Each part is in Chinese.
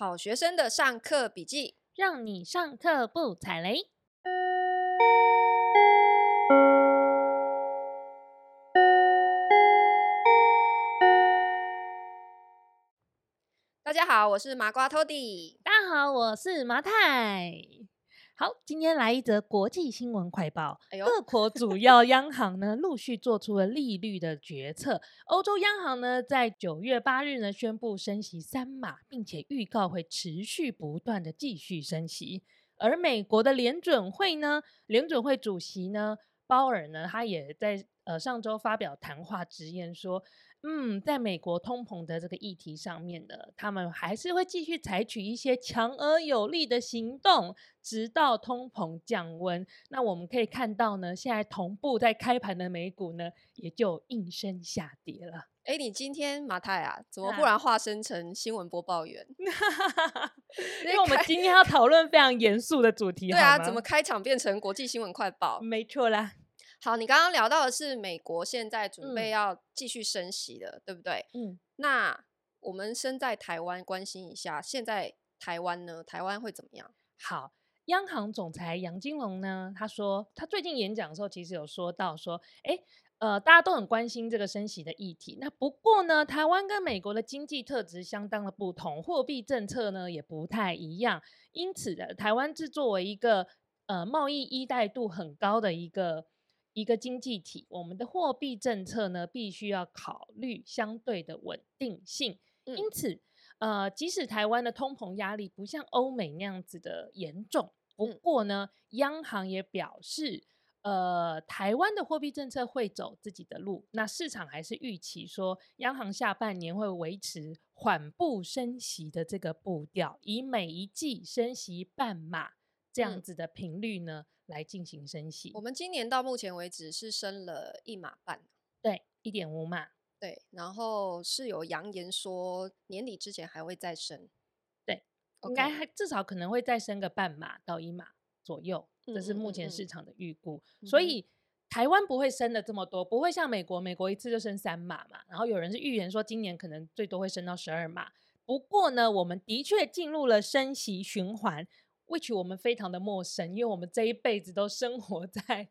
好学生的上课笔记，让你上课不踩雷。大家好，我是麻瓜 Toddy。大家好，我是麻太。好，今天来一则国际新闻快报。哎，各国主要央行呢陆续做出了利率的决策。欧洲央行呢在九月八日呢宣布升息三码，并且预告会持续不断的继续升息。而美国的联准会呢，联准会主席呢鲍尔呢，他也在呃上周发表谈话直言说。嗯，在美国通膨的这个议题上面呢，他们还是会继续采取一些强而有力的行动，直到通膨降温。那我们可以看到呢，现在同步在开盘的美股呢，也就应声下跌了。哎，你今天马太啊，怎么忽然化身成新闻播报员？因为我们今天要讨论非常严肃的主题。对啊，怎么开场变成国际新闻快报？没错啦。好，你刚刚聊到的是美国现在准备要继续升息的，嗯、对不对？嗯，那我们身在台湾，关心一下，现在台湾呢？台湾会怎么样？好，央行总裁杨金龙呢？他说，他最近演讲的时候，其实有说到说，诶，呃，大家都很关心这个升息的议题。那不过呢，台湾跟美国的经济特质相当的不同，货币政策呢也不太一样，因此的台湾是作为一个呃贸易依赖度很高的一个。一个经济体，我们的货币政策呢，必须要考虑相对的稳定性。因此，呃，即使台湾的通膨压力不像欧美那样子的严重，不过呢，央行也表示，呃，台湾的货币政策会走自己的路。那市场还是预期说，央行下半年会维持缓步升息的这个步调，以每一季升息半码这样子的频率呢。来进行升息。我们今年到目前为止是升了一码半，对，一点五码，对。然后是有扬言说年底之前还会再升，对，Okay. 应该还至少可能会再升个半码到一码左右，这是目前市场的预估。嗯嗯嗯，所以台湾不会升的这么多，不会像美国，美国一次就升三码嘛。然后有人是预言说今年可能最多会升到十二码。不过呢，我们的确进入了升息循环。Which 我们非常的陌生，因为我们这一辈子都生活 在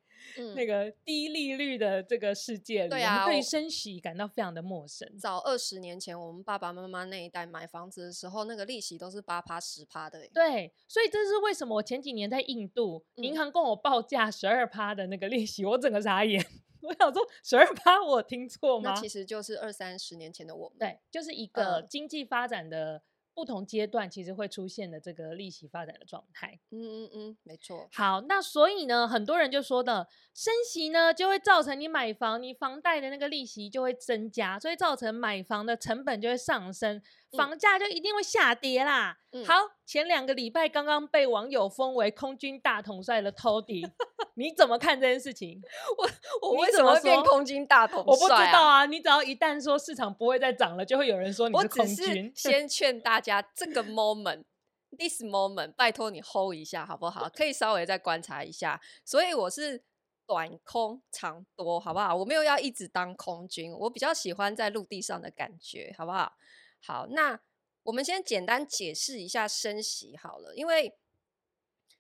那个低利率的这个世界里，嗯、对啊，对升息感到非常的陌生。早二十年前，我们爸爸妈妈那一代买房子的时候，那个利息都是八趴十趴的。对，所以这是为什么我前几年在印度，银、嗯、行跟我报价十二趴的那个利息，我整个傻眼。我想说十二趴，我听错吗？那其实就是二三十年前的我们。对，就是一个经济发展的。不同阶段其实会出现的这个利息发展的状态，嗯嗯嗯，没错。好，那所以呢，很多人就说的升息呢，就会造成你买房，你房贷的那个利息就会增加，所以造成买房的成本就会上升。房价就一定会下跌啦。嗯、好，前两个礼拜刚刚被网友封为空军大统帅的 Toddy，你怎么看这件事情？我我为什么会变空军大统帅、啊？我不知道啊。你只要一旦说市场不会再涨了，就会有人说你是空军。先 劝大家，这个 moment，this moment，拜托你 hold 一下好不好？可以稍微再观察一下。所以我是短空长多，好不好？我没有要一直当空军，我比较喜欢在陆地上的感觉，好不好？好，那我们先简单解释一下升息好了，因为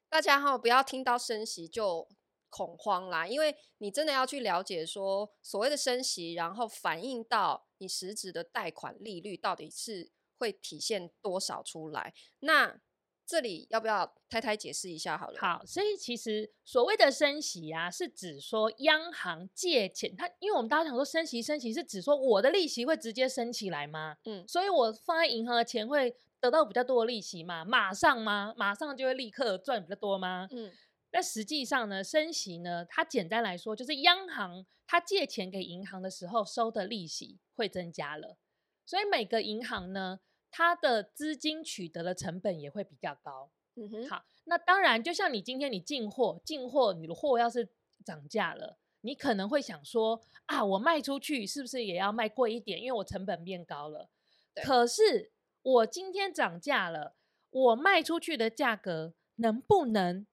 大家哈不要听到升息就恐慌啦，因为你真的要去了解说所谓的升息，然后反映到你实质的贷款利率到底是会体现多少出来，那。这里要不要太太解释一下好了？好，所以其实所谓的升息啊，是指说央行借钱，它因为我们大家想说升息升息是指说我的利息会直接升起来吗？嗯，所以我放在银行的钱会得到比较多的利息吗？马上吗？马上就会立刻赚比较多吗？嗯，但实际上呢，升息呢，它简单来说就是央行它借钱给银行的时候收的利息会增加了，所以每个银行呢。它的资金取得的成本也会比较高。嗯哼，好，那当然，就像你今天你进货，进货你的货要是涨价了，你可能会想说啊，我卖出去是不是也要卖贵一点？因为我成本变高了。对。可是我今天涨价了，我卖出去的价格能不能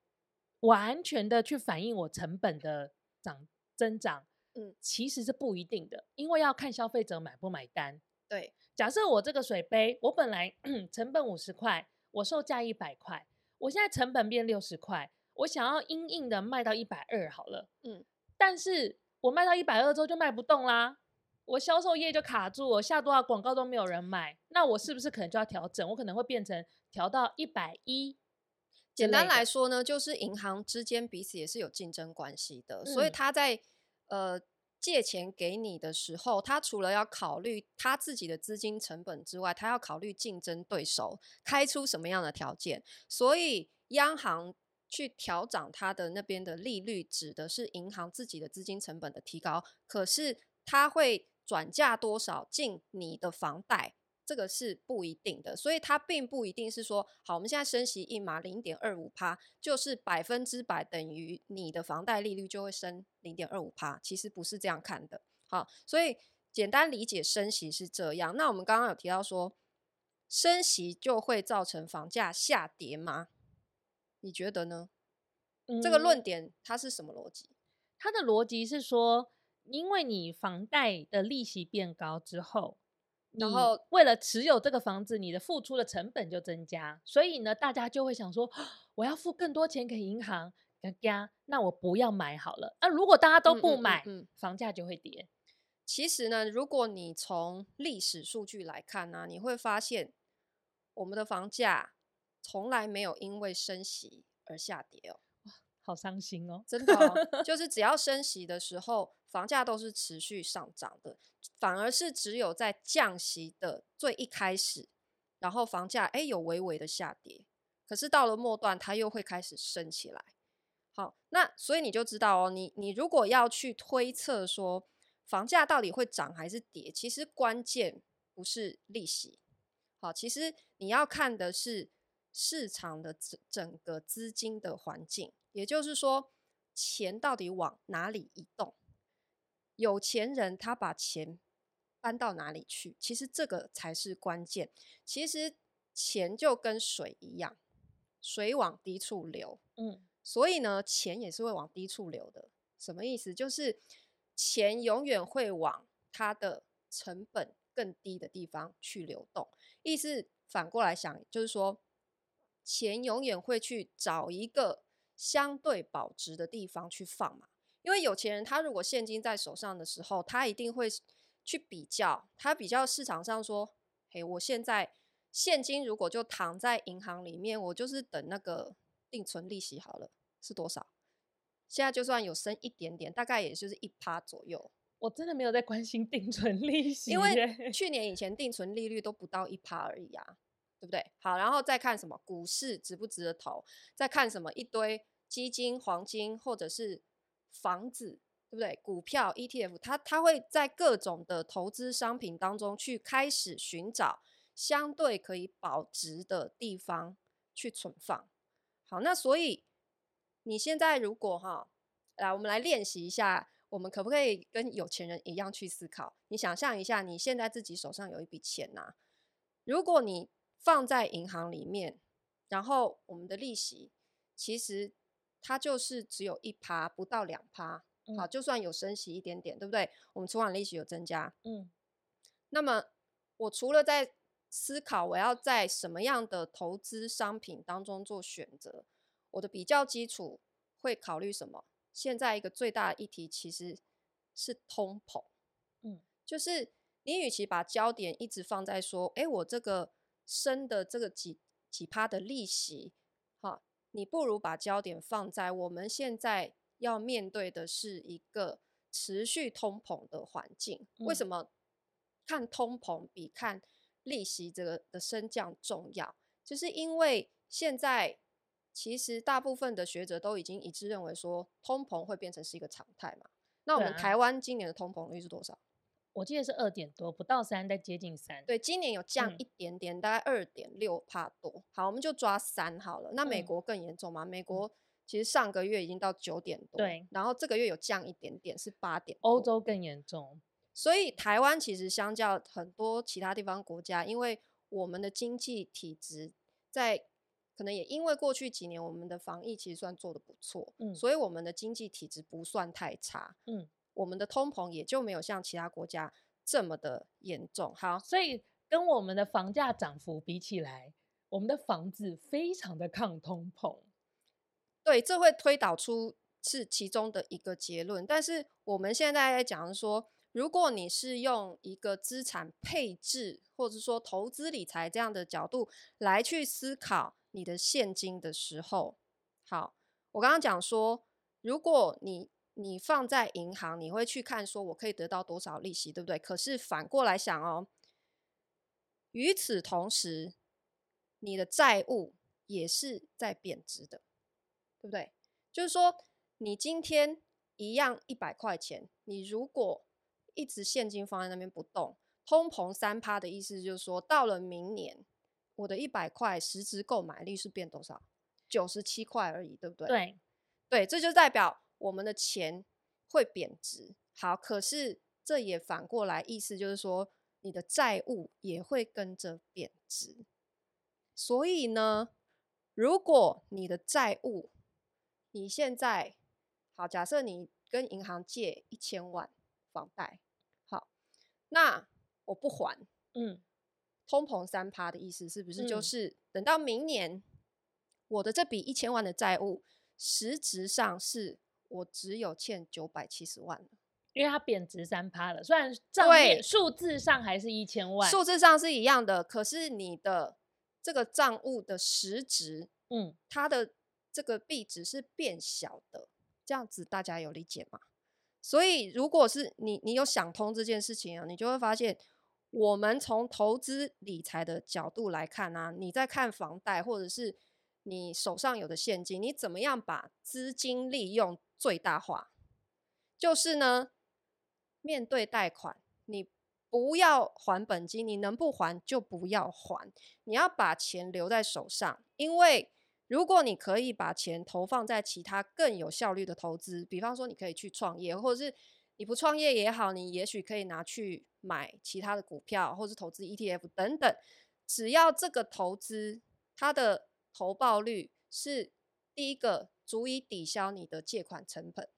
完全的去反映我成本的涨增长？嗯，其实是不一定的，因为要看消费者买不买单。对。假设我这个水杯，我本来 成本五十块，我售价一百块，我现在成本变六十块，我想要硬硬的卖到一百二好了，嗯，但是我卖到一百二之后就卖不动啦，我销售业就卡住，我下多少广告都没有人买，那我是不是可能就要调整？我可能会变成调到一百一。简单来说呢，就是银行之间彼此也是有竞争关系的，嗯、所以他在呃借钱给你的时候，他除了要考虑他自己的资金成本之外，他要考虑竞争对手开出什么样的条件。所以央行去调涨他的那边的利率，指的是银行自己的资金成本的提高，可是他会转嫁多少进你的房贷？这个是不一定的，所以它并不一定是说，好，我们现在升息一码零点二五趴，就是百分之百等于你的房贷利率就会升零点二五趴，其实不是这样看的。好，所以简单理解升息是这样。那我们刚刚有提到说，升息就会造成房价下跌吗？你觉得呢？嗯，这个论点它是什么逻辑？它的逻辑是说，因为你房贷的利息变高之后。然后为了持有这个房子，你的付出的成本就增加，所以呢，大家就会想说，我要付更多钱给银行，加那我不要买好了。那如果大家都不买，嗯嗯嗯嗯、房价就会跌。其实呢，如果你从历史数据来看呢、啊，你会发现我们的房价从来没有因为升息而下跌哦。哇，好伤心哦，真的、哦，就 是只要升息的时候。房价都是持续上涨的，反而是只有在降息的最一开始，然后房价诶有微微的下跌，可是到了末段它又会开始升起来。好，那所以你就知道哦，你你如果要去推测说房价到底会涨还是跌，其实关键不是利息，好，其实你要看的是市场的整整个资金的环境，也就是说钱到底往哪里移动。有钱人他把钱搬到哪里去？其实这个才是关键。其实钱就跟水一样，水往低处流，嗯，所以呢，钱也是会往低处流的。什么意思？就是钱永远会往它的成本更低的地方去流动。意思反过来想，就是说，钱永远会去找一个相对保值的地方去放嘛。因为有钱人，他如果现金在手上的时候，他一定会去比较，他比较市场上说，嘿，我现在现金如果就躺在银行里面，我就是等那个定存利息好了，是多少？现在就算有升一点点，大概也就是一趴左右。我真的没有在关心定存 利息，因为去年以前定存利率都不到一趴而已啊，对不对？好，然后再看什么股市值不值得投，再看什么一堆基金、黄金或者是。房子对不对？股票、ETF，它它会在各种的投资商品当中去开始寻找相对可以保值的地方去存放。好，那所以你现在如果哈，来我们来练习一下，我们可不可以跟有钱人一样去思考？你想象一下，你现在自己手上有一笔钱呐、如果你放在银行里面，然后我们的利息其实。它就是只有一趴，不到两趴，好，就算有升息一点点，对不对？我们存款利息有增加，嗯，那么我除了在思考我要在什么样的投资商品当中做选择，我的比较基础会考虑什么？现在一个最大的议题其实是通膨，嗯，就是你与其把焦点一直放在说，哎，我这个升的这个几几趴的利息，哈。你不如把焦点放在我们现在要面对的是一个持续通膨的环境。为什么看通膨比看利息这个的升降重要？就是因为现在其实大部分的学者都已经一致认为说，通膨会变成是一个常态嘛。那我们台湾今年的通膨率是多少？我记得是二点多，不到三，在接近三。对，今年有降一点点，嗯、大概二点六帕多。好，我们就抓三好了。那美国更严重吗？嗯、美国其实上个月已经到九点多，对。然后这个月有降一点点，是八点。欧洲更严重。所以台湾其实相较很多其他地方国家，因为我们的经济体质在可能也因为过去几年我们的防疫其实算做的不错，嗯，所以我们的经济体质不算太差，嗯。我们的通膨也就没有像其他国家这么的严重。好，所以跟我们的房价涨幅比起来，我们的房子非常的抗通膨。对，这会推导出是其中的一个结论。但是我们现在在讲说，如果你是用一个资产配置或者说投资理财这样的角度来去思考你的现金的时候，好，我刚刚讲说，如果你你放在银行，你会去看说我可以得到多少利息，对不对？可是反过来想哦，与此同时，你的债务也是在贬值的。对不对？就是说，你今天一样一百块钱，你如果一直现金放在那边不动，通膨三趴的意思就是说，到了明年，我的一百块实质购买力是变多少？九十七块而已，对不对？对，对，这就代表我们的钱会贬值。好，可是这也反过来意思就是说，你的债务也会跟着贬值。所以呢，如果你的债务你现在好，假设你跟银行借一千万房贷，好，那我不还，嗯，通膨三趴的意思是不是就是等到明年，我的这笔一千万的债务，实质上是我只有欠九百七十万了，因为它贬值三趴了，虽然账面数字上还是一千万，数字上是一样的，可是你的这个账务的实值，嗯，它的。这个币值是变小的，这样子大家有理解吗？所以，如果是你，你有想通这件事情啊，你就会发现，我们从投资理财的角度来看啊，你在看房贷或者是你手上有的现金，你怎么样把资金利用最大化？就是呢，面对贷款，你不要还本金，你能不还就不要还，你要把钱留在手上，因为。如果你可以把钱投放在其他更有效率的投资，比方说你可以去创业，或者是你不创业也好，你也许可以拿去买其他的股票，或是投资 ETF 等等。只要这个投资它的投报率是第一个足以抵消你的借款成本，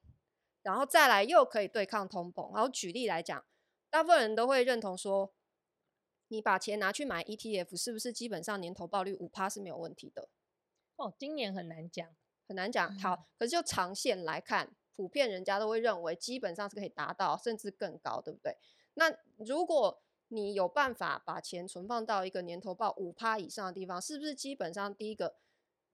然后再来又可以对抗通膨。然后举例来讲，大部分人都会认同说，你把钱拿去买 ETF，是不是基本上年投报率五趴是没有问题的？哦，今年很难讲，很难讲。好，可是就长线来看，普遍人家都会认为基本上是可以达到，甚至更高，对不对？那如果你有办法把钱存放到一个年投报五趴以上的地方，是不是基本上第一个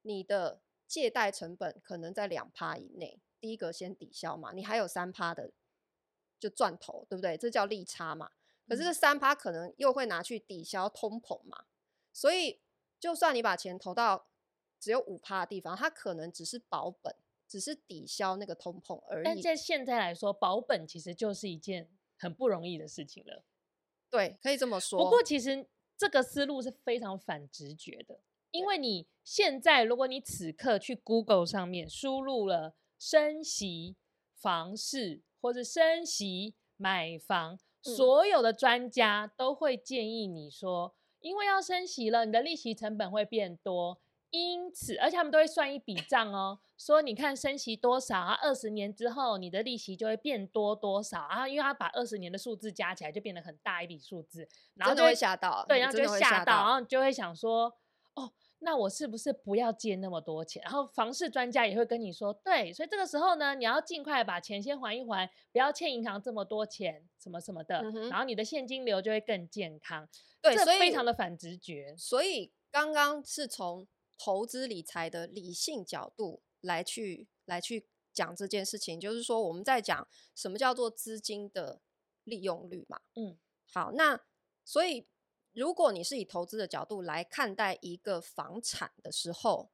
你的借贷成本可能在两趴以内？第一个先抵消嘛，你还有三趴的就赚头，对不对？这叫利差嘛。可是这三趴可能又会拿去抵消通膨嘛，所以就算你把钱投到只有五趴的地方，它可能只是保本，只是抵消那个通膨而已。但在现在来说，保本其实就是一件很不容易的事情了。对，可以这么说。不过，其实这个思路是非常反直觉的，因为你现在，如果你此刻去 Google 上面输入了“升息房市”或者“升息买房”，嗯，所有的专家都会建议你说，因为要升息了，你的利息成本会变多。因此，而且他们都会算一笔账哦，说你看升息多少啊，二十年之后你的利息就会变多多少啊，因为他把二十年的数字加起来就变得很大一笔数字，然后就会吓到，对，然后就吓到，然后就会想说，哦，那我是不是不要借那么多钱？然后房市专家也会跟你说，对，所以这个时候呢，你要尽快把钱先还一还，不要欠银行这么多钱，什么什么的，嗯、然后你的现金流就会更健康。对，所以非常的反直觉。所以刚刚是从。投资理财的理性角度来去来去讲这件事情，就是说我们在讲什么叫做资金的利用率嘛。嗯，好，那所以如果你是以投资的角度来看待一个房产的时候，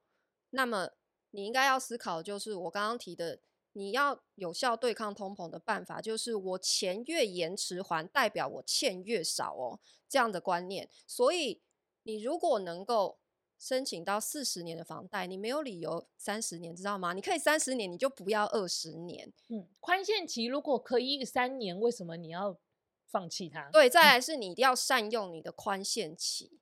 那么你应该要思考，就是我刚刚提的，你要有效对抗通膨的办法，就是我钱越延迟还，代表我欠越少哦，这样的观念。所以你如果能够申请到四十年的房贷，你没有理由三十年，知道吗？你可以三十年，你就不要二十年。嗯，宽限期如果可以三年，为什么你要放弃它？对，再来是你一定要善用你的宽限期，嗯，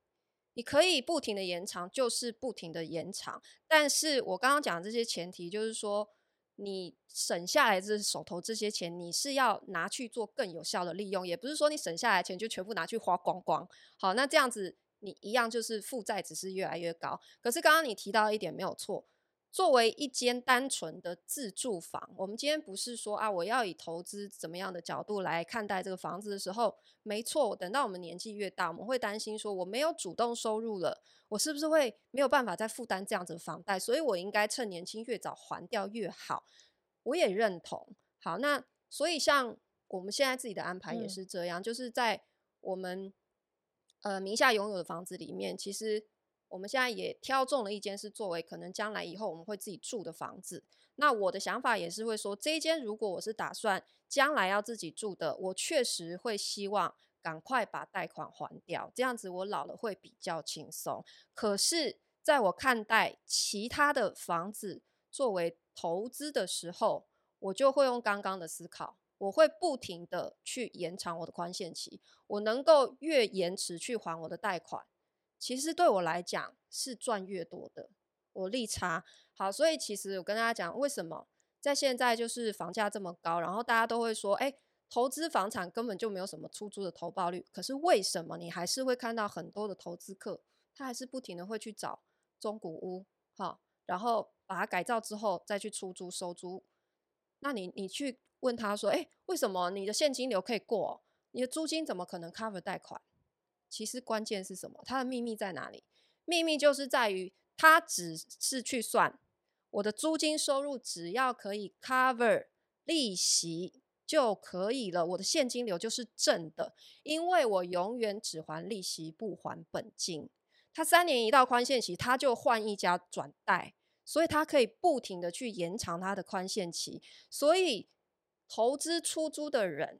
你可以不停的延长，就是不停的延长。但是我刚刚讲的这些前提，就是说你省下来这手头这些钱，你是要拿去做更有效的利用，也不是说你省下来钱就全部拿去花光光。好，那这样子你一样就是负债只是越来越高。可是刚刚你提到一点没有错。作为一间单纯的自住房，我们今天不是说啊，我要以投资怎么样的角度来看待这个房子的时候，没错。等到我们年纪越大，我们会担心说，我没有主动收入了，我是不是会没有办法再负担这样子的房贷？所以我应该趁年轻越早还掉越好。我也认同。好，那所以像我们现在自己的安排也是这样，嗯、就是在我们呃名下拥有的房子里面，其实。我们现在也挑中了一间是作为可能将来以后我们会自己住的房子。那我的想法也是会说，这一间如果我是打算将来要自己住的，我确实会希望赶快把贷款还掉，这样子我老了会比较轻松。可是，在我看待其他的房子作为投资的时候，我就会用刚刚的思考，我会不停的去延长我的宽限期，我能够越延迟去还我的贷款。其实对我来讲是赚越多的，我利差好，所以其实我跟大家讲，为什么在现在就是房价这么高，然后大家都会说，哎，投资房产根本就没有什么出租的投报率，可是为什么你还是会看到很多的投资客，他还是不停的会去找中古屋，好，然后把它改造之后再去出租收租，那你你去问他说，哎，为什么你的现金流可以过，你的租金怎么可能 cover 贷款？其实关键是什么？它的秘密在哪里？秘密就是在于，他只是去算我的租金收入，只要可以 cover 利息就可以了。我的现金流就是正的，因为我永远只还利息不还本金。他三年一到宽限期，他就换一家转贷，所以他可以不停的去延长他的宽限期。所以投资出租的人。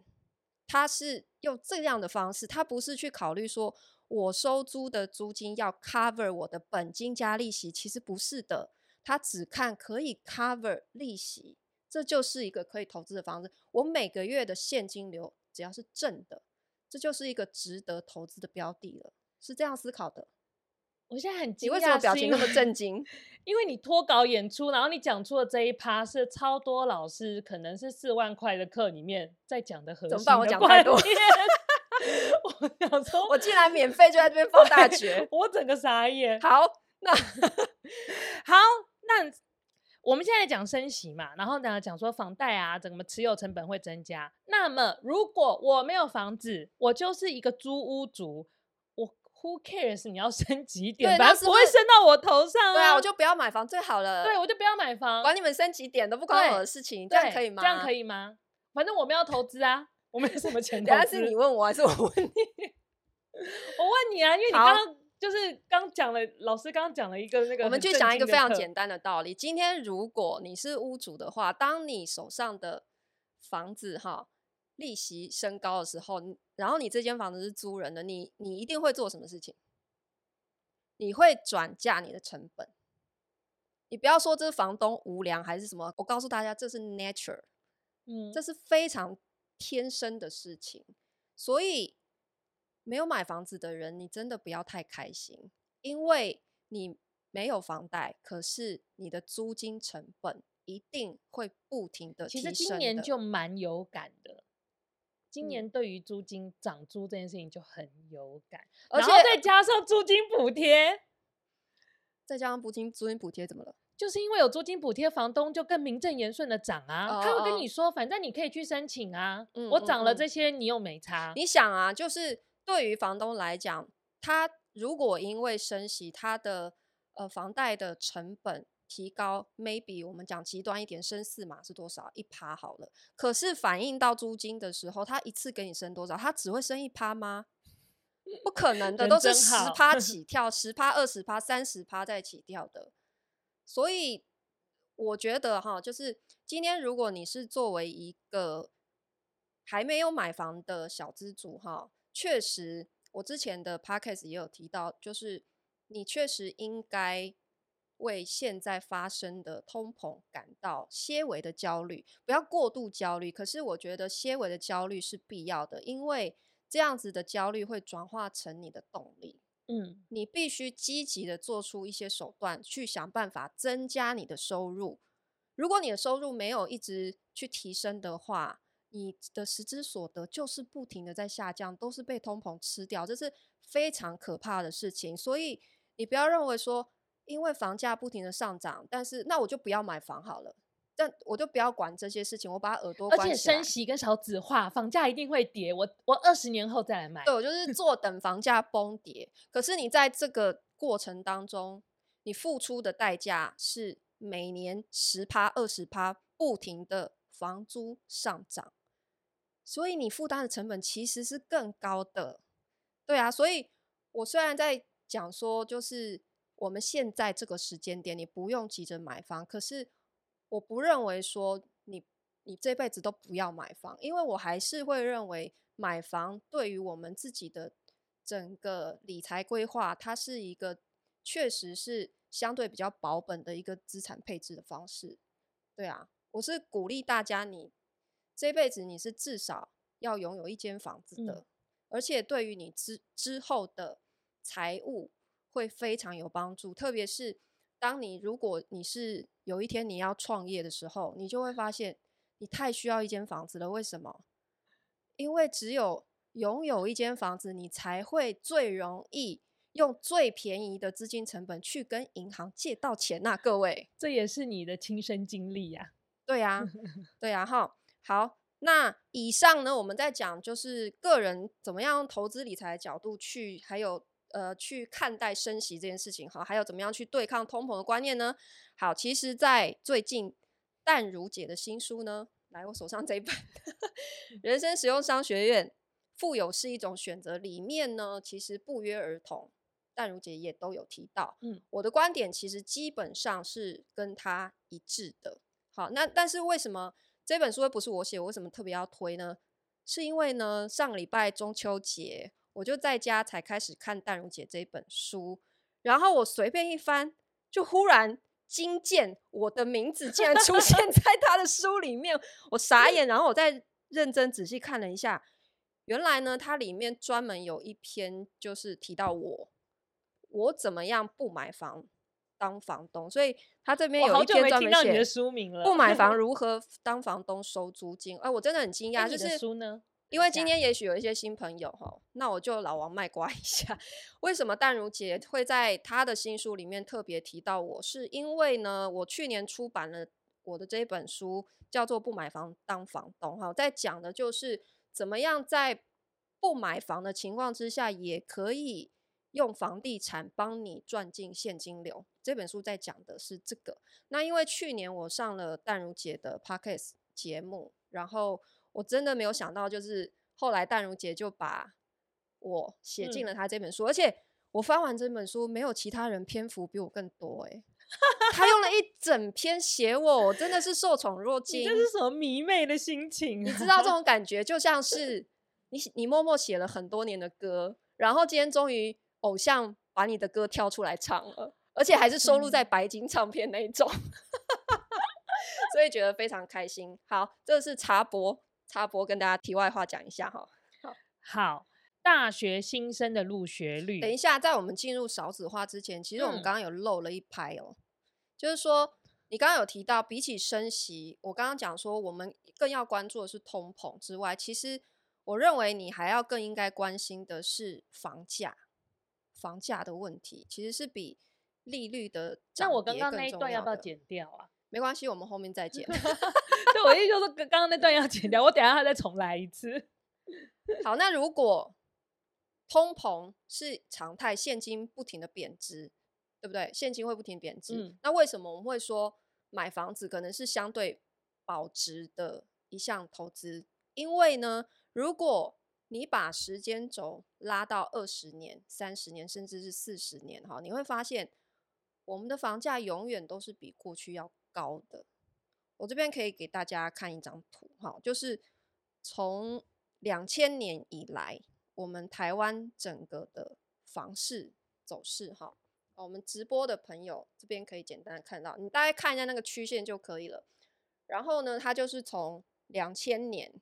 他是用这样的方式，他不是去考虑说，我收租的租金要 cover 我的本金加利息，其实不是的，他只看可以 cover 利息，这就是一个可以投资的方式。我每个月的现金流只要是正的，这就是一个值得投资的标的了，是这样思考的。我现在很惊讶，你为什么表情那么震惊？因为你脱稿演出，然后你讲出的这一趴是超多老师可能是四万块的课里面在讲的核心的。怎么办？我讲太多。我想说，我竟然免费就在这边放大绝，我整个傻眼。好，那好，那我们现在讲升息嘛，然后呢讲说房贷啊，怎么持有成本会增加。那么如果我没有房子，我就是一个租屋族。Who cares？你要升几点？反正不会升到我头上啊！对啊，我就不要买房最好了。对，我就不要买房，管你们升几点都不关我的事情。这样可以吗？这样可以吗？反正我们要投资啊，我没什么钱投资。等下是你问我还是我问你？我问你啊，因为你刚刚就是刚讲了，老师刚刚讲了一个那个，我们就讲一个非常简单的道理。今天如果你是屋主的话，当你手上的房子哈。利息升高的时候，然后你这间房子是租人的，你你一定会做什么事情？你会转嫁你的成本。你不要说这是房东无良还是什么，我告诉大家这是 nature，嗯，这是非常天生的事情。所以没有买房子的人，你真的不要太开心，因为你没有房贷，可是你的租金成本一定会不停的提升的。其实今年就蛮有感的。今年对于租金涨租这件事情就很有感，而且再加上租金补贴，再加上租金租金补贴怎么了？就是因为有租金补贴，房东就更名正言顺的涨啊。他会跟你说，反正你可以去申请啊。我涨了这些，你又没差。你想啊，就是对于房东来讲，他如果因为升息，他的呃房贷的成本。提高，maybe 我们讲极端一点，升四码是多少？一趴好了。可是反映到租金的时候，他一次给你升多少？他只会升一趴吗？不可能的，都是十趴 起跳，十趴、二十趴、三十趴再起跳的。所以我觉得哈，就是今天如果你是作为一个还没有买房的小资主哈，确实我之前的 podcast 也有提到，就是你确实应该。为现在发生的通膨感到些微的焦虑，不要过度焦虑。可是我觉得些微的焦虑是必要的，因为这样子的焦虑会转化成你的动力。嗯，你必须积极的做出一些手段，去想办法增加你的收入，如果你的收入没有一直去提升的话，你的实质所得就是不停的在下降，都是被通膨吃掉，这是非常可怕的事情。所以你不要认为说，因为房价不停的上涨，但是那我就不要买房好了，但我就不要管这些事情，我把耳朵。而且升息跟少子化，房价一定会跌。我我二十年后再来买。对，我就是坐等房价崩跌。可是你在这个过程当中，你付出的代价是每年十趴、二十趴不停的房租上涨。所以你负担的成本其实是更高的，对啊。所以我虽然在讲说，就是我们现在这个时间点，你不用急着买房，可是我不认为说你你这辈子都不要买房，因为我还是会认为买房对于我们自己的整个理财规划，它是一个确实是相对比较保本的一个资产配置的方式，对啊。我是鼓励大家你。这辈子你是至少要拥有一间房子的，嗯、而且对于你之之后的财务会非常有帮助。特别是当你如果你是有一天你要创业的时候，你就会发现你太需要一间房子了。为什么？因为只有拥有一间房子，你才会最容易用最便宜的资金成本去跟银行借到钱呐、啊。各位，这也是你的亲身经历呀、啊。对呀，对呀，哈。好，那以上呢，我们在讲就是个人怎么样用投资理财的角度去，还有呃去看待升息这件事情，好，还有怎么样去对抗通膨的观念呢？好，其实，在最近淡如姐的新书呢，来我手上这一本《人生实用商学院》，富有是一种选择，里面呢，其实不约而同，淡如姐也都有提到，嗯，我的观点其实基本上是跟她一致的。好，那但是为什么？这本书又不是我写，我为什么特别要推呢？是因为呢，上个礼拜中秋节，我就在家才开始看淡如姐这本书，然后我随便一翻，就忽然惊见我的名字竟然出现 在他的书里面，我傻眼，然后我再认真仔细看了一下，原来呢，它里面专门有一篇就是提到我，我怎么样不买房。当房东，所以他这边有一篇专门写不买房 如何当房东收租金。哎，我真的很惊讶，就是书呢？因为今天也许有一些新朋友哈，那我就老王卖瓜一下，为什么淡如姐会在她的新书里面特别提到我？是因为呢，我去年出版了我的这一本书，叫做《不买房当房东》哈，在讲的就是怎么样在不买房的情况之下也可以。用房地产帮你赚进现金流，这本书在讲的是这个。那因为去年我上了淡如姐的 Podcast 节目，然后我真的没有想到，就是后来淡如姐就把我写进了她这本书，嗯、而且我翻完这本书，没有其他人篇幅比我更多哎、欸，他用了一整篇写我，我真的是受宠若惊。这是什么迷妹的心情、啊？你知道这种感觉，就像是你你默默写了很多年的歌，然后今天终于。偶像把你的歌挑出来唱了，而且还是收录在白金唱片那一种，所以觉得非常开心。好，这是插播，插播跟大家题外话讲一下哈。好，好，大学新生的入学率。等一下，在我们进入少子化之前，其实我们刚刚有漏了一拍哦，嗯、就是说你刚刚有提到，比起升息，我刚刚讲说我们更要关注的是通膨之外，其实我认为你还要更应该关心的是房价。房价的问题其实是比利率的。那我刚刚那一段要不要剪掉啊？没关系，我们后面再剪。对，我意思就是刚刚那段要剪掉，我等一下再重来一次。好，那如果通膨是常态，现金不停的贬值，对不对？现金会不停贬值。嗯。那为什么我们会说买房子可能是相对保值的一项投资？因为呢，如果你把时间轴拉到二十年、三十年，甚至是四十年，哈，你会发现我们的房价永远都是比过去要高的。我这边可以给大家看一张图，哈，就是从两千年以来，我们台湾整个的房市走势，哈，我们直播的朋友这边可以简单的看到，你大概看一下那个曲线就可以了。然后呢，它就是从两千年。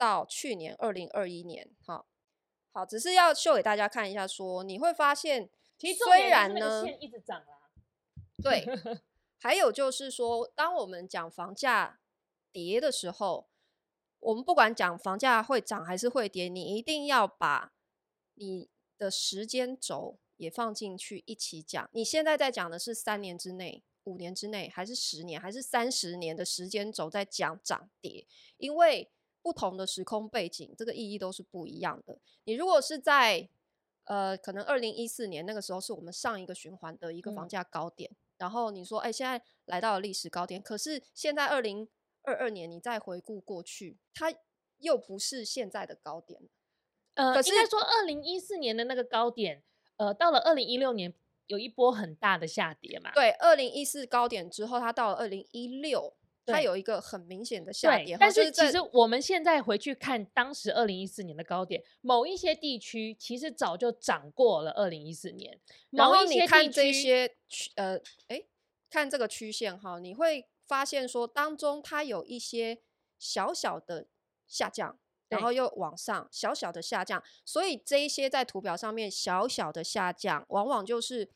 到去年二零二一年，哈，好，只是要秀给大家看一下说，说你会发现，其实虽然呢，线一直涨啦，对，还有就是说，当我们讲房价跌的时候，我们不管讲房价会涨还是会跌，你一定要把你的时间轴也放进去一起讲。你现在在讲的是三年之内、五年之内，还是十年，还是三十年的时间轴在讲涨跌？因为不同的时空背景，这个意义都是不一样的。你如果是在呃，可能二零一四年那个时候是我们上一个循环的一个房价高点，嗯、然后你说，哎，现在来到了历史高点，可是现在二零二二年，你再回顾过去，它又不是现在的高点。呃，可是应该说二零一四年的那个高点，呃，到了二零一六年有一波很大的下跌嘛？对，二零一四高点之后，它到了二零一六。它有一个很明显的下跌，但是其实我们现在回去看当时二零一四年的高点，某一些地区其实早就涨过了二零一四年。然后你看这些区呃，哎，看这个曲线哈，你会发现说当中它有一些小小的下降，然后又往上小小的下降，所以这一些在图表上面小小的下降，往往就是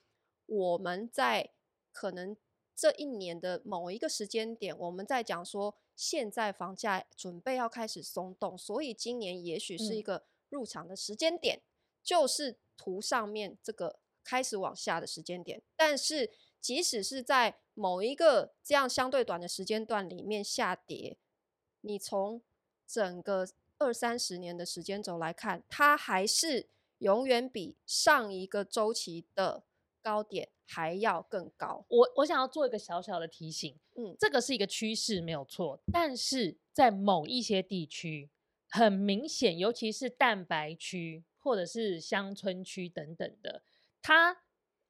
我们在可能。这一年的某一个时间点，我们在讲说，现在房价准备要开始松动，所以今年也许是一个入场的时间点，嗯、就是图上面这个开始往下的时间点。但是，即使是在某一个这样相对短的时间段里面下跌，你从整个二三十年的时间轴来看，它还是永远比上一个周期的高点还要更高。我我想要做一个小小的提醒，嗯，这个是一个趋势没有错，但是在某一些地区很明显，尤其是蛋白区或者是乡村区等等的，它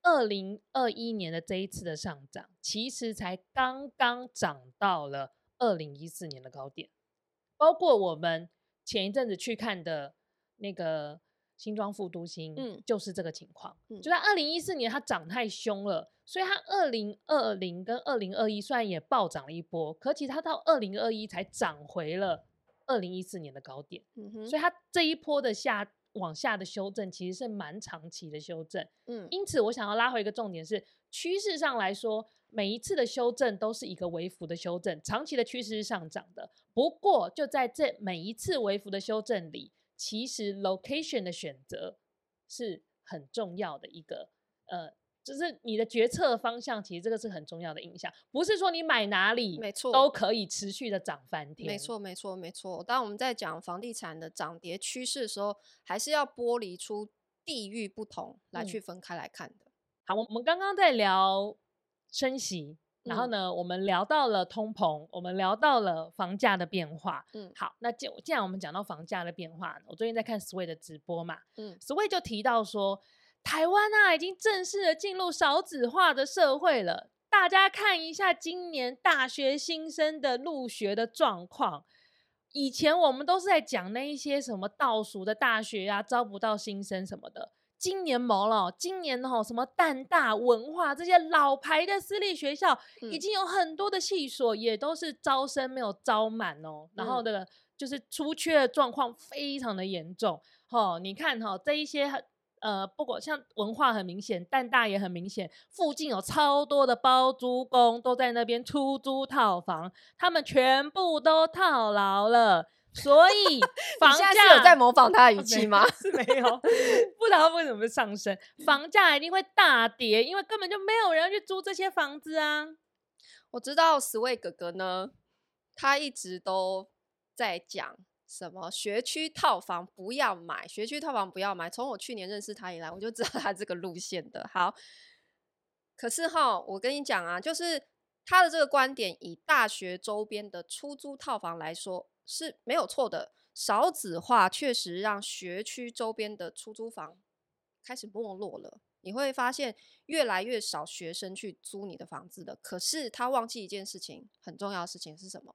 二零二一年的这一次的上涨，其实才刚刚涨到了二零一四年的高点，包括我们前一阵子去看的那个。新庄副都心，嗯，就是这个情况，嗯，就在二零一四年它涨太凶了，所以它二零二零跟二零二一虽然也暴涨了一波，可其实它到二零二一才涨回了二零一四年的高点，嗯哼，所以它这一波的下往下的修正其实是蛮长期的修正，嗯，因此我想要拉回一个重点是趋势上来说，每一次的修正都是一个微幅的修正，长期的趋势是上涨的，不过就在这每一次微幅的修正里。其实 location 的选择是很重要的一个，呃，就是你的决策方向，其实这个是很重要的影响，不是说你买哪里，没错，都可以持续的涨翻天。没错，没错，没错。当我们在讲房地产的涨跌趋势的时候，还是要剥离出地域不同来去分开来看的。嗯、好，我们刚刚在聊升息。然后呢，嗯、我们聊到了通膨，我们聊到了房价的变化。嗯，好，那既既然我们讲到房价的变化，我最近在看 Sway 的直播嘛，嗯，Sway 就提到说，台湾啊已经正式的进入少子化的社会了。大家看一下今年大学新生的入学的状况，以前我们都是在讲那一些什么倒数的大学啊，招不到新生什么的。今年没了，今年哈什么淡大文化这些老牌的私立学校，已经有很多的系所也都是招生没有招满哦，嗯、然后的就是出缺的状况非常的严重。哈，你看哈这一些呃，不管像文化很明显，淡大也很明显，附近有超多的包租公都在那边出租套房，他们全部都套牢了。所以 房价有在模仿他的语气吗？是没有，不知道为什么上升，房价一定会大跌，因为根本就没有人去租这些房子啊。我知道 Sway 哥哥呢，他一直都在讲什么学区套房不要买，学区套房不要买。从我去年认识他以来，我就知道他这个路线的。好，可是哈，我跟你讲啊，就是他的这个观点，以大学周边的出租套房来说。是没有错的，少子化确实让学区周边的出租房开始没落了。你会发现越来越少学生去租你的房子的。可是他忘记一件事情，很重要的事情是什么？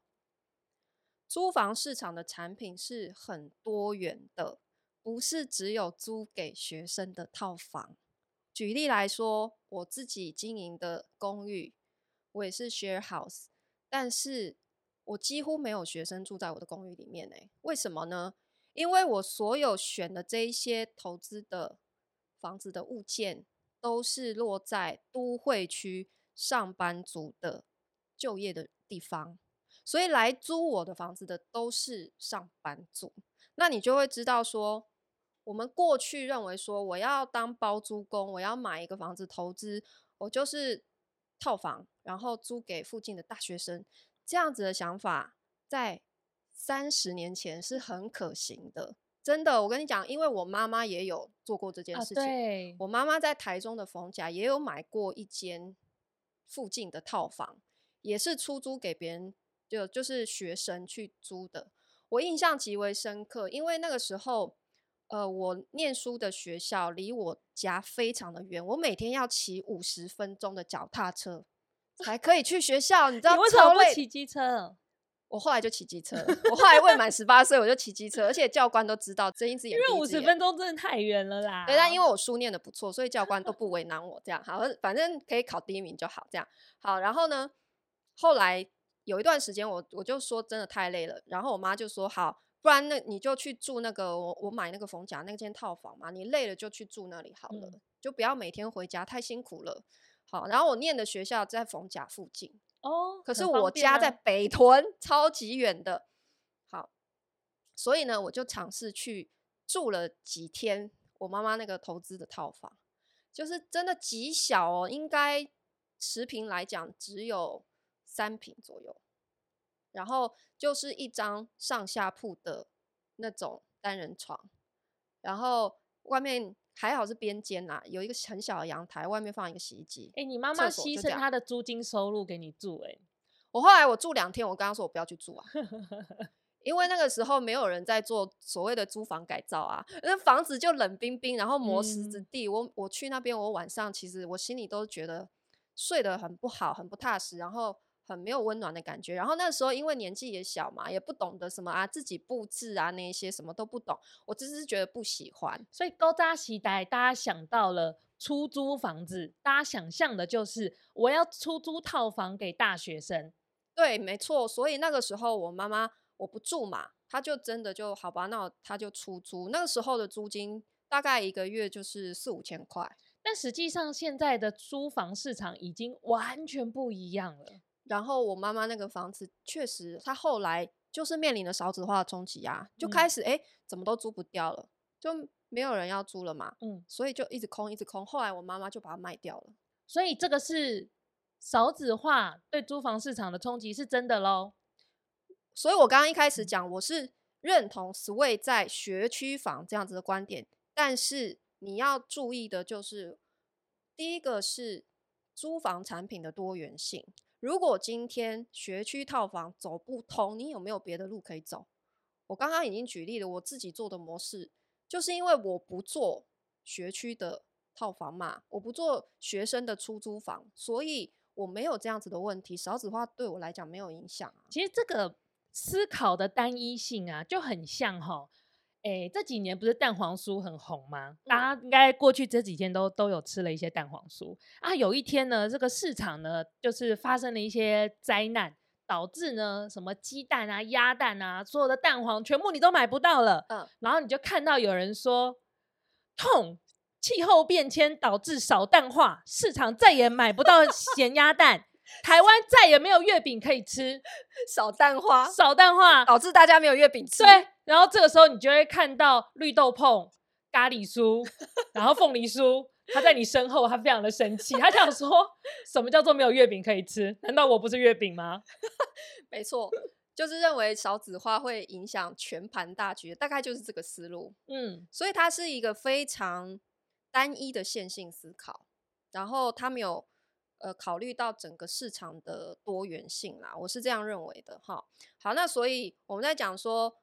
租房市场的产品是很多元的，不是只有租给学生的套房。举例来说，我自己经营的公寓，我也是 share house，但是。我几乎没有学生住在我的公寓里面呢，为什么呢？因为我所有选的这一些投资的房子的物件，都是落在都会区上班族的就业的地方，所以来租我的房子的都是上班族。那你就会知道说，我们过去认为说，我要当包租公，我要买一个房子投资，我就是套房，然后租给附近的大学生，这样子的想法，在三十年前是很可行的。真的，我跟你讲，因为我妈妈也有做过这件事情。啊、对，我妈妈在台中的逢甲也有买过一间附近的套房，也是出租给别人，就就是学生去租的。我印象极为深刻，因为那个时候，呃，我念书的学校离我家非常的远，我每天要骑五十分钟的脚踏车才可以去学校。你知道你为什么不骑机车？我后来就骑机车，我后来未满十八岁我就骑机车，而且教官都知道，睁一只眼闭一只眼。因为五十分钟真的太远了啦。对，但因为我书念的不错，所以教官都不为难我。这样好，反正可以考第一名就好。这样好，然后呢，后来有一段时间我我就说真的太累了，然后我妈就说好，不然那你就去住那个我我买那个逢甲那间套房嘛，你累了就去住那里好了，嗯、就不要每天回家太辛苦了。好，然后我念的学校在逢甲附近。哦，可是我家在北屯，超级远的。好，所以呢，我就尝试去住了几天我妈妈那个投资的套房，就是真的极小哦，应该持平来讲只有三平左右，然后就是一张上下铺的那种单人床，然后外面。还好是边间啦，有一个很小的阳台，外面放一个洗衣机。哎、欸，你妈妈牺牲她的租金收入给你住、欸，哎，我后来我住两天，我跟她说我不要去住啊，因为那个时候没有人在做所谓的租房改造啊，那房子就冷冰冰，然后磨石子地。嗯、我我去那边，我晚上其实我心里都觉得睡得很不好，很不踏实，然后。很没有温暖的感觉，然后那时候因为年纪也小嘛，也不懂得什么啊，自己布置啊那些什么都不懂，我只是觉得不喜欢。所以高扎时代，大家想到了出租房子，大家想象的就是我要出租套房给大学生。对，没错。所以那个时候我妈妈我不住嘛，她就真的就好吧，那她就出租。那个时候的租金大概一个月就是四五千块，但实际上现在的租房市场已经完全不一样了。然后我妈妈那个房子确实，她后来就是面临了少子化的冲击啊，就开始哎、嗯，怎么都租不掉了，就没有人要租了嘛，嗯，所以就一直空，一直空。后来我妈妈就把它卖掉了。所以这个是少子化对租房市场的冲击是真的喽。所以我刚刚一开始讲，我是认同 Sway 在学区房这样子的观点，但是你要注意的就是，第一个是租房产品的多元性。如果今天学区套房走不通，你有没有别的路可以走？我刚刚已经举例了，我自己做的模式，就是因为我不做学区的套房嘛，我不做学生的出租房，所以我没有这样子的问题。少子化对我来讲没有影响啊。其实这个思考的单一性啊，就很像齁。哎，这几年不是蛋黄酥很红吗？大家应该过去这几天都都有吃了一些蛋黄酥啊。有一天呢，这个市场呢，就是发生了一些灾难，导致呢什么鸡蛋啊、鸭蛋啊，所有的蛋黄全部你都买不到了。嗯，然后你就看到有人说，痛，气候变迁导致少蛋化，市场再也买不到咸鸭蛋。台湾再也没有月饼可以吃，少蛋花，少蛋花导致大家没有月饼吃。对，然后这个时候你就会看到绿豆碰、咖喱酥，然后凤梨酥，他在你身后，他非常的生气，他想说什么叫做没有月饼可以吃？难道我不是月饼吗？没错，就是认为少子化会影响全盘大局，大概就是这个思路。嗯，所以它是一个非常单一的线性思考，然后他没有。呃，考虑到整个市场的多元性啦，我是这样认为的哈。好，那所以我们在讲说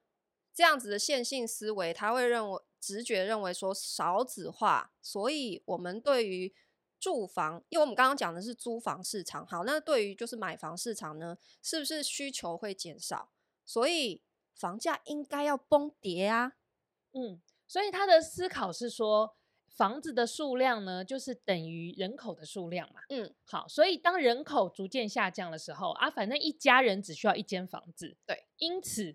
这样子的线性思维，他会认为直觉认为说少子化，所以我们对于住房，因为我们刚刚讲的是租房市场，好，那对于就是买房市场呢，是不是需求会减少？所以房价应该要崩跌啊。嗯，所以他的思考是说。房子的数量呢，就是等于人口的数量嘛。嗯，好，所以当人口逐渐下降的时候啊，反正一家人只需要一间房子。对，因此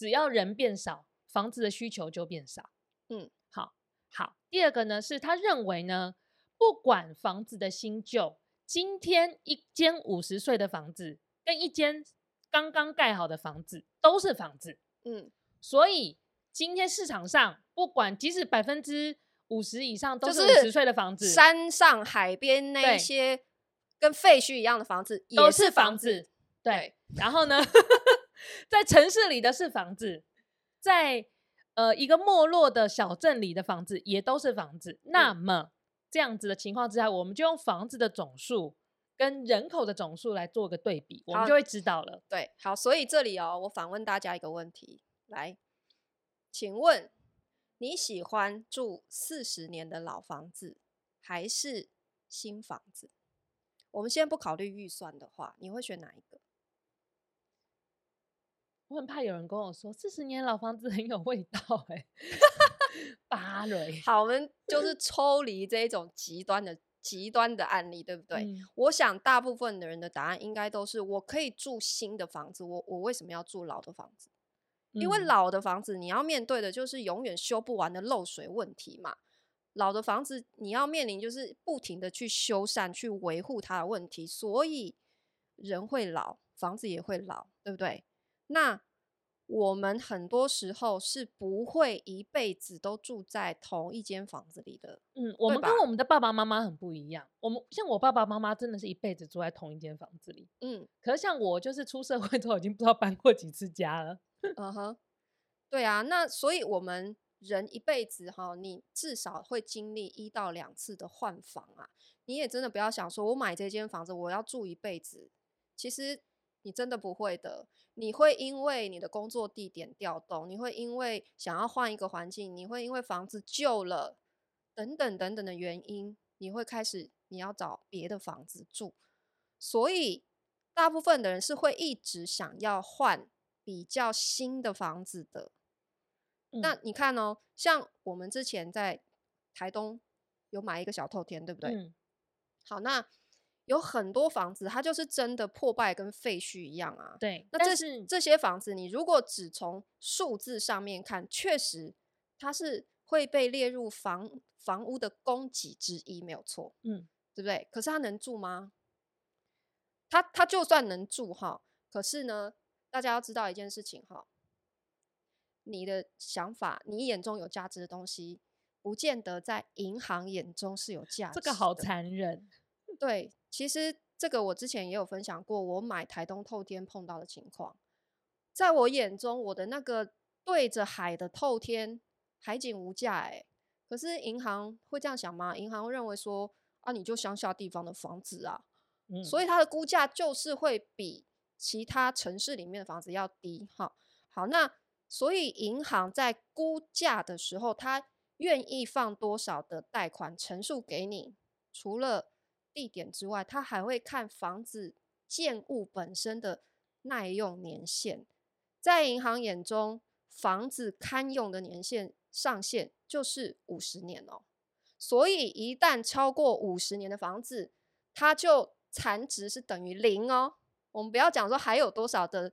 只要人变少，房子的需求就变少。嗯，好，好。第二个呢，是他认为呢，不管房子的新旧，今天一间五十岁的房子跟一间刚刚盖好的房子都是房子，嗯，所以今天市场上不管即使百分之五十以上都是五十岁的房子，山上海边那些跟废墟一样的房子也是房子，都是房子，对。然后呢，在城市里的是房子，在呃一个没落的小镇里的房子也都是房子，嗯、那么。这样子的情况之下，我们就用房子的总数跟人口的总数来做个对比，我们就会知道了。对，好，所以这里哦，我反问大家一个问题，来，请问你喜欢住四十年的老房子还是新房子？我们先不考虑预算的话，你会选哪一个？我很怕有人跟我说四十年老房子很有味道，欸，哎。芭蕾好，我们就是抽离这一种极端的极端的案例，对不对？嗯、我想大部分的人的答案应该都是：我可以住新的房子，我我为什么要住老的房子？因为老的房子你要面对的就是永远修不完的漏水问题嘛。老的房子你要面临就是不停的去修缮、去维护它的问题，所以人会老，房子也会老，对不对？那。我们很多时候是不会一辈子都住在同一间房子里的。嗯，我们跟我们的爸爸妈妈很不一样。我们像我爸爸妈妈真的是一辈子住在同一间房子里。嗯，可是像我就是出社会之后已经不知道搬过几次家了。嗯哼，对啊，那所以我们人一辈子哈，你至少会经历一到两次的换房啊。你也真的不要想说，我买这间房子我要住一辈子。其实。你真的不会的，你会因为你的工作地点调动，你会因为想要换一个环境，你会因为房子旧了，等等等等的原因，你会开始你要找别的房子住。所以，大部分的人是会一直想要换比较新的房子的。嗯。那你看哦，像我们之前在台东有买一个小透天，对不对？嗯。好，那。有很多房子，它就是真的破败跟废墟一样啊。对，那这是这些房子，你如果只从数字上面看，确实它是会被列入房房屋的供给之一，没有错。嗯，对不对？可是它能住吗？它它就算能住哈，可是呢，大家要知道一件事情哈，你的想法，你眼中有价值的东西，不见得在银行眼中是有价值的。这个好残忍。对。其实这个我之前也有分享过，我买台东透天碰到的情况，在我眼中，我的那个对着海的透天，海景无价哎，可是银行会这样想吗？银行会认为说啊，你就乡下地方的房子啊，嗯，所以它的估价就是会比其他城市里面的房子要低。哈，好，那所以银行在估价的时候，它愿意放多少的贷款成数给你，除了地点之外，他还会看房子建物本身的耐用年限。在银行眼中，房子堪用的年限上限就是五十年哦。所以，一旦超过五十年的房子，它就残值是等于零哦。我们不要讲说还有多少的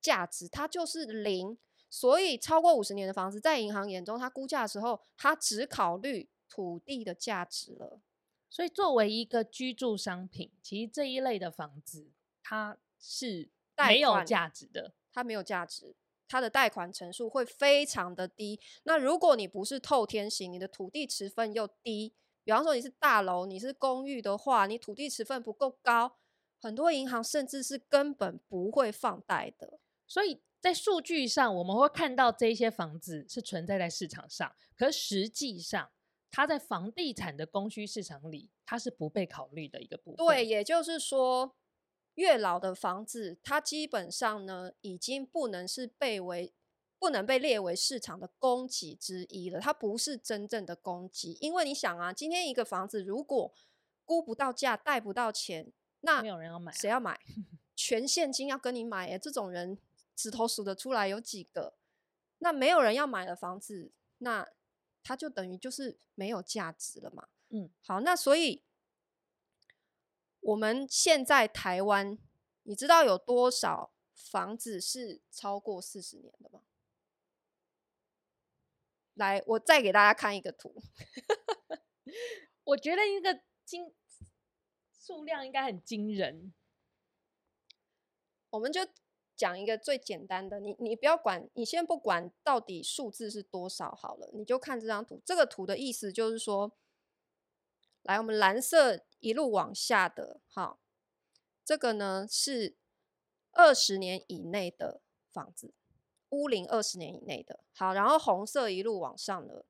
价值，它就是零。所以，超过五十年的房子，在银行眼中，它估价的时候，它只考虑土地的价值了。所以，作为一个居住商品，其实这一类的房子，它是没有价值的。它没有价值，它的贷款成数会非常的低。那如果你不是透天型，你的土地持分又低，比方说你是大楼，你是公寓的话，你土地持分不够高，很多银行甚至是根本不会放贷的。所以在数据上，我们会看到这些房子是存在在市场上，可实际上。它在房地产的供需市场里，它是不被考虑的一个部分。对，也就是说，越老的房子，它基本上呢，已经不能是被为不能被列为市场的供给之一了。它不是真正的供给，因为你想啊，今天一个房子如果估不到价，贷不到钱，那没有人要买，谁要买？全现金要跟你买，哎，这种人指头数得出来有几个？那没有人要买的房子，那。它就等于就是没有价值了嘛。嗯，好，那所以我们现在台湾，你知道有多少房子是超过四十年的吗？来，我再给大家看一个图。我觉得一个惊数量应该很惊人。我们就讲一个最简单的，你你不要管，你先不管到底数字是多少好了，你就看这张图。这个图的意思就是说，来，我们蓝色一路往下的，好，这个呢是二十年以内的房子，屋龄二十年以内的。好，然后红色一路往上的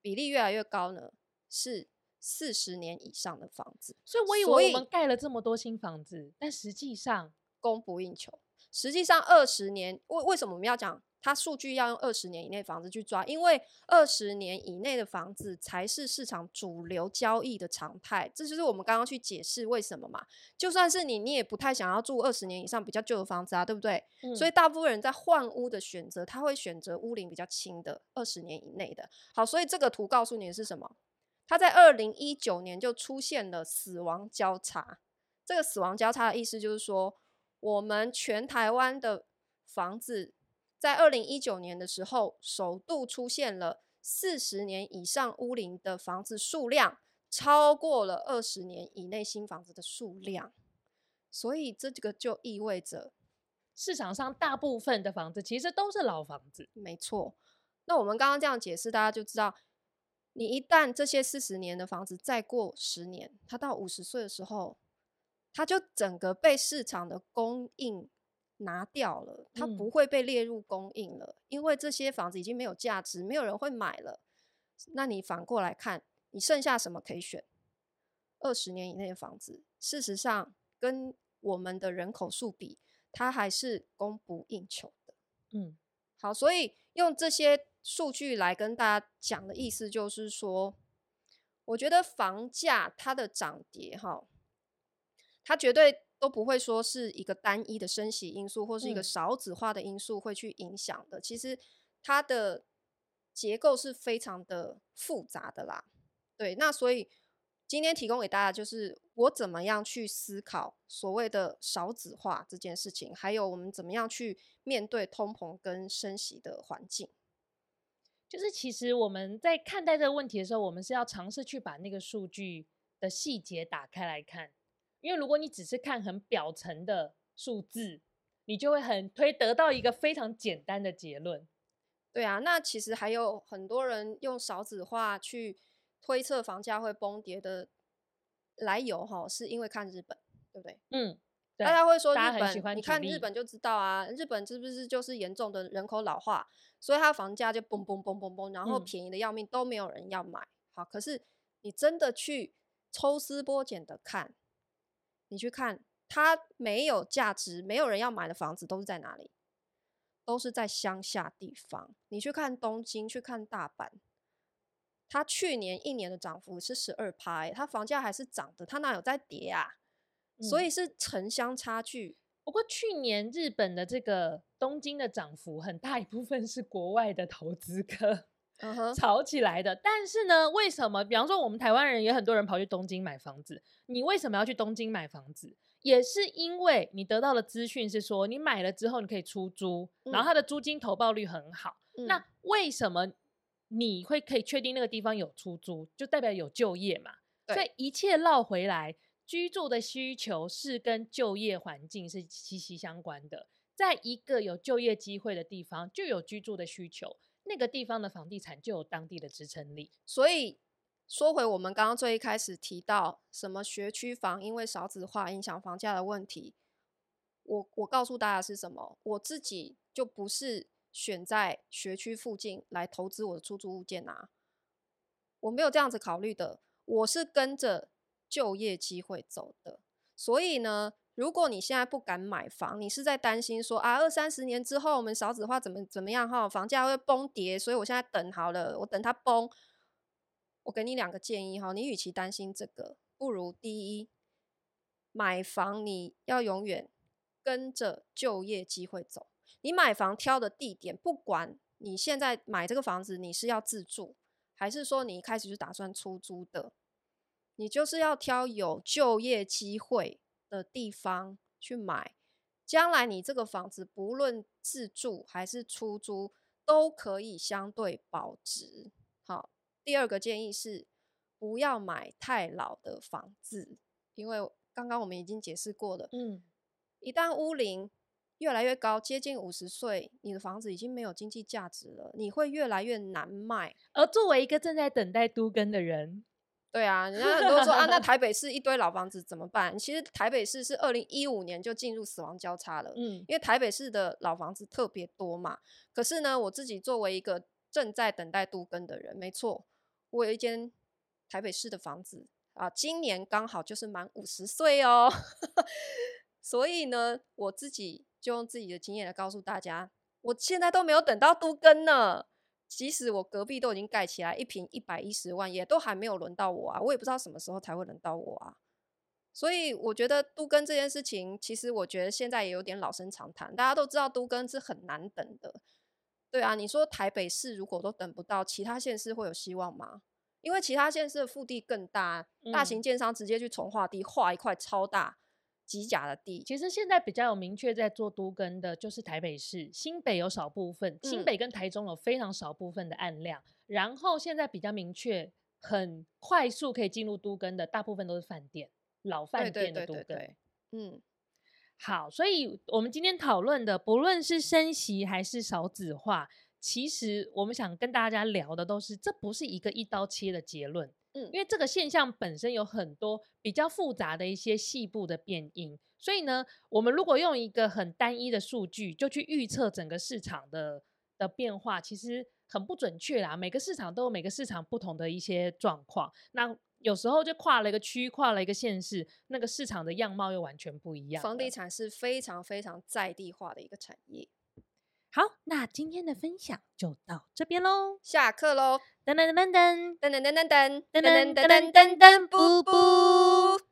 比例越来越高呢，是四十年以上的房子。所以我以为我们盖了这么多新房子，但实际上。供不应求，实际上二十年为为什么我们要讲它数据要用二十年以内房子去抓？因为二十年以内的房子才是市场主流交易的常态，这就是我们刚刚去解释为什么嘛。就算是你，你也不太想要住二十年以上比较旧的房子啊，对不对？嗯。所以大部分人在换屋的选择，他会选择屋龄比较轻的二十年以内的。好，所以这个图告诉你的是什么？它在二零一九年就出现了死亡交叉。这个死亡交叉的意思就是说。我们全台湾的房子在二零一九年的时候，首度出现了四十年以上屋龄的房子数量超过了二十年以内新房子的数量，所以这个就意味着市场上大部分的房子其实都是老房子。没错，那我们刚刚这样解释，大家就知道，你一旦这些四十年的房子再过十年，它到五十岁的时候。它就整个被市场的供应拿掉了，它不会被列入供应了，嗯，因为这些房子已经没有价值，没有人会买了。那你反过来看，你剩下什么可以选？二十年以内的房子，事实上跟我们的人口数比，它还是供不应求的。嗯，好，所以用这些数据来跟大家讲的意思就是说，我觉得房价它的涨跌，哈。它绝对都不会说是一个单一的升息因素，或是一个少子化的因素会去影响的。其实它的结构是非常的复杂的啦。对，那所以今天提供给大家就是我怎么样去思考所谓的少子化这件事情，还有我们怎么样去面对通膨跟升息的环境。就是其实我们在看待这个问题的时候，我们是要尝试去把那个数据的细节打开来看。因为如果你只是看很表层的数字，你就会很推得到一个非常简单的结论。对啊，那其实还有很多人用少子化去推测房价会崩跌的来由，哈，是因为看日本，对不对？嗯，大家会说日本，你看日本就知道啊，日本是不是就是严重的人口老化，所以它房价就嘣嘣嘣嘣嘣，然后便宜的要命，都没有人要买。好，可是你真的去抽丝剥茧的看。你去看，它没有价值、没有人要买的房子都是在哪里？都是在乡下地方。你去看东京，去看大阪，它去年一年的涨幅是十二趴，它房价还是涨的，它哪有在跌啊？嗯。所以是城乡差距。不过去年日本的这个东京的涨幅很大一部分是国外的投资客。嗯哼，炒起来的。但是呢，为什么？比方说，我们台湾人也很多人跑去东京买房子。你为什么要去东京买房子？也是因为你得到的资讯是说，你买了之后你可以出租，然后它的租金投报率很好。嗯。那为什么你会可以确定那个地方有出租，就代表有就业嘛？所以一切绕回来，居住的需求是跟就业环境是息息相关的。在一个有就业机会的地方，就有居住的需求。那个地方的房地产就有当地的支撑力，所以说回我们刚刚最一开始提到什么学区房因为少子化影响房价的问题，我我告诉大家是什么，我自己就不是选在学区附近来投资我的出租物件啊，我没有这样子考虑的，我是跟着就业机会走的，所以呢。如果你现在不敢买房，你是在担心说啊，二三十年之后我们少子化怎么怎么样哈，房价会崩跌，所以我现在等好了，我等它崩。我给你两个建议哈，你与其担心这个，不如第一，买房你要永远跟着就业机会走。你买房挑的地点，不管你现在买这个房子你是要自住，还是说你一开始就打算出租的，你就是要挑有就业机会的地方去买，将来你这个房子不论自住还是出租，都可以相对保值。好，第二个建议是不要买太老的房子，因为刚刚我们已经解释过了，嗯，一旦屋龄越来越高，接近五十岁，你的房子已经没有经济价值了，你会越来越难卖。而作为一个正在等待都更的人，对啊，人家很多说啊，那台北市一堆老房子怎么办？其实台北市是二零一五年就进入死亡交叉了，嗯，因为台北市的老房子特别多嘛。可是呢，我自己作为一个正在等待都更的人，没错，我有一间台北市的房子啊，今年刚好就是满五十岁哦，所以呢，我自己。就用自己的经验来告诉大家，我现在都没有等到都更呢。即使我隔壁都已经盖起来，一平一百一十万，也都还没有轮到我啊。我也不知道什么时候才会轮到我啊。所以我觉得都更这件事情，其实我觉得现在也有点老生常谈。大家都知道都更是很难等的，对啊。你说台北市如果都等不到，其他县市会有希望吗？因为其他县市的腹地更大，大型建商直接去从化地，划一块超大。机甲的地，其实现在比较有明确在做都更的，就是台北市、新北有少部分，新北跟台中有非常少部分的案量。嗯、然后现在比较明确、很快速可以进入都更的，大部分都是饭店、老饭店的都更。嗯，好，所以我们今天讨论的，不论是升息还是少子化，其实我们想跟大家聊的都是，这不是一个一刀切的结论。嗯，因为这个现象本身有很多比较复杂的一些细部的变因，所以呢，我们如果用一个很单一的数据就去预测整个市场的的变化，其实很不准确啦。每个市场都有每个市场不同的一些状况，那有时候就跨了一个区，跨了一个县市，那个市场的样貌又完全不一样。房地产是非常非常在地化的一个产业。好，那今天的分享就到这边喽，下课喽！噔噔噔噔噔。噔噔噔噔噔。噔噔噔噔噔，布布。